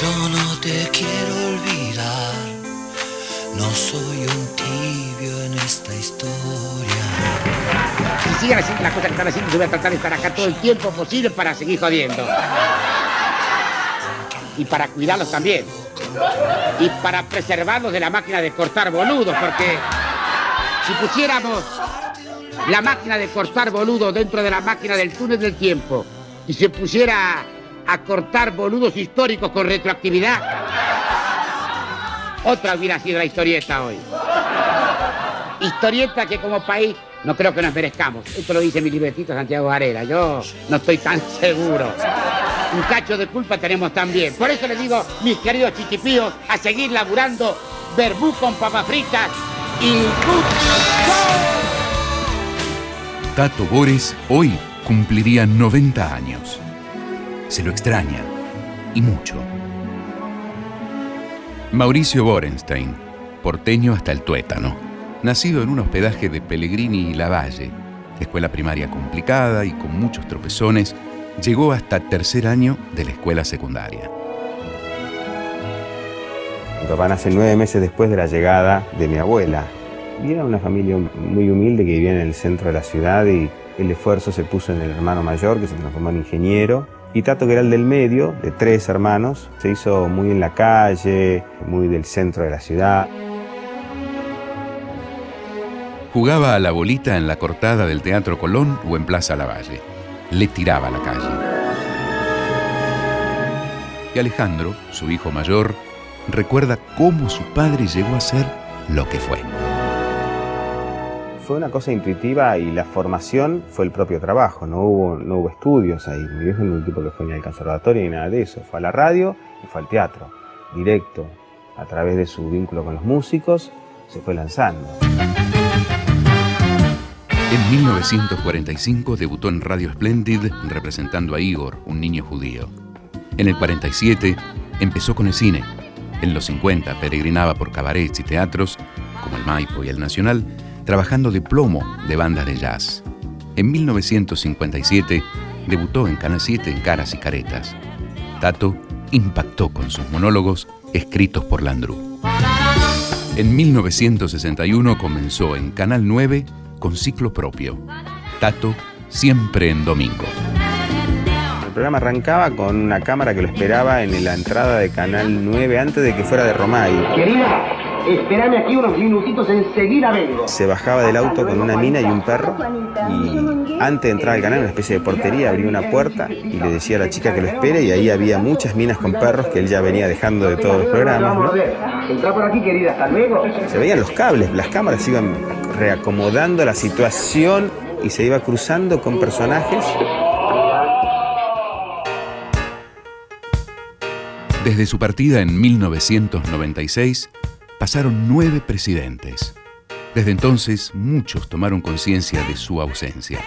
Yo no te quiero olvidar, no soy un tibio en esta historia. Si siguen haciendo las cosas que están haciendo, yo voy a tratar de estar acá todo el tiempo posible para seguir jodiendo. Y para cuidarlos también. Y para preservarlos de la máquina de cortar boludos, porque si pusiéramos la máquina de cortar boludos dentro de la máquina del túnel del tiempo y se pusiera a cortar boludos históricos con retroactividad, otra hubiera sido la historieta hoy. Historieta que como país no creo que nos merezcamos. Esto lo dice mi libretito Santiago Varela. Yo no estoy tan seguro. Un cacho de culpa tenemos también. Por eso les digo, mis queridos chiquipíos, a seguir laburando verbú con papas fritas y Tato Bores hoy cumpliría 90 años. Se lo extraña, y mucho. Mauricio Borenstein, porteño hasta el tuétano, nacido en un hospedaje de Pellegrini y Lavalle, escuela primaria complicada y con muchos tropezones, llegó hasta tercer año de la escuela secundaria. Mi papá nace nueve meses después de la llegada de mi abuela. Y era una familia muy humilde que vivía en el centro de la ciudad y el esfuerzo se puso en el hermano mayor, que se transformó en ingeniero. Y Tato, que era el del medio, de tres hermanos, se hizo muy en la calle, muy del centro de la ciudad. Jugaba a la bolita en la cortada del Teatro Colón o en Plaza Lavalle. Le tiraba a la calle. Y Alejandro, su hijo mayor, recuerda cómo su padre llegó a ser lo que fue. Fue una cosa intuitiva y la formación fue el propio trabajo, no hubo, no hubo estudios ahí. Mi viejo no un tipo que fue ni al conservatorio ni nada de eso, fue a la radio y fue al teatro, directo, a través de su vínculo con los músicos, se fue lanzando. En 1945 debutó en Radio Splendid representando a Igor, un niño judío. En el 47 empezó con el cine. En los 50 peregrinaba por cabarets y teatros, como el Maipo y el Nacional, trabajando de plomo de bandas de jazz. En 1957 debutó en Canal 7 en Caras y Caretas. Tato impactó con sus monólogos escritos por Landru. En 1961 comenzó en Canal 9 con ciclo propio. Tato siempre en domingo. El programa arrancaba con una cámara que lo esperaba en la entrada de Canal 9 antes de que fuera de Romay. Querida, espérame aquí unos minutitos, enseguida vengo. Se bajaba del auto con una mina y un perro y antes de entrar al canal, una especie de portería, abría una puerta y le decía a la chica que lo espere y ahí había muchas minas con perros que él ya venía dejando de todos los programas. ¿no? Entra por aquí, querida, hasta luego. Se veían los cables, las cámaras iban reacomodando la situación y se iba cruzando con personajes. Desde su partida en 1996, pasaron nueve presidentes. Desde entonces, muchos tomaron conciencia de su ausencia.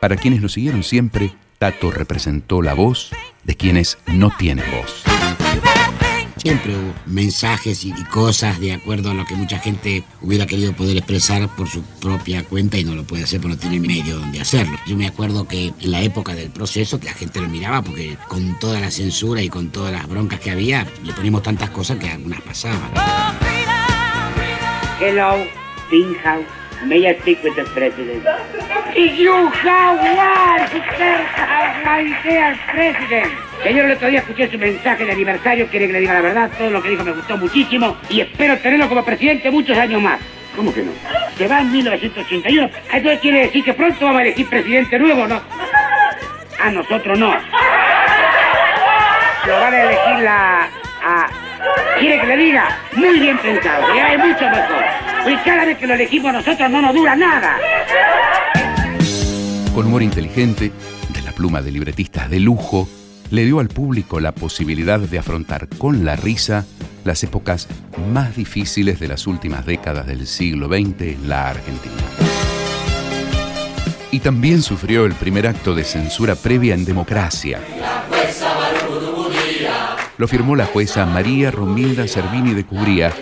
Para quienes lo siguieron siempre, Tato representó la voz de quienes no tienen voz. Siempre hubo mensajes y cosas de acuerdo a lo que mucha gente hubiera querido poder expresar por su propia cuenta y no lo puede hacer porque no tiene medio donde hacerlo. Yo me acuerdo que en la época del proceso la gente lo miraba porque con toda la censura y con todas las broncas que había le poníamos tantas cosas que algunas pasaban. Hello, Bing House. May I speak with the president? You have one, my dear president. Señor, el otro día escuché su mensaje de aniversario, quiere que le diga la verdad, todo lo que dijo me gustó muchísimo y espero tenerlo como presidente muchos años más. ¿Cómo que no? Se va en 1981, entonces quiere decir que pronto vamos a elegir presidente nuevo, ¿no? A nosotros no. Lo van a elegir la... ¿Quiere que le diga? Muy bien pensado, ya es mucho mejor. Y cada vez que lo elegimos nosotros no nos dura nada. Con humor inteligente, de la pluma de libretistas de lujo, le dio al público la posibilidad de afrontar con la risa las épocas más difíciles de las últimas décadas del siglo XX en la Argentina. Y también sufrió el primer acto de censura previa en democracia. Lo firmó la jueza María Romilda Cervini de Cubría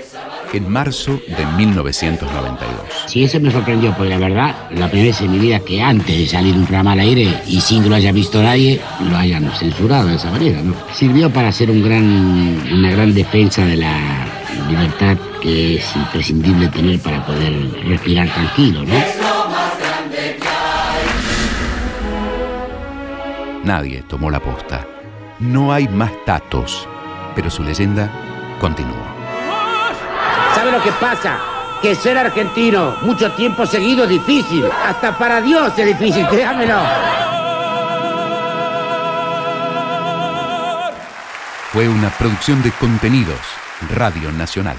en marzo de 1992. Sí, eso me sorprendió, porque la verdad, la primera vez en mi vida que antes de salir un programa al aire y sin que lo haya visto nadie, lo hayan censurado de esa manera, ¿no? Sirvió para hacer un gran, una gran defensa de la libertad que es imprescindible tener para poder respirar tranquilo, ¿no? Nadie tomó la posta. No hay más tatos, pero su leyenda continúa. ¿Sabe lo que pasa? Que ser argentino mucho tiempo seguido es difícil. Hasta para Dios es difícil, créamelo. Fue una producción de contenidos, Radio Nacional.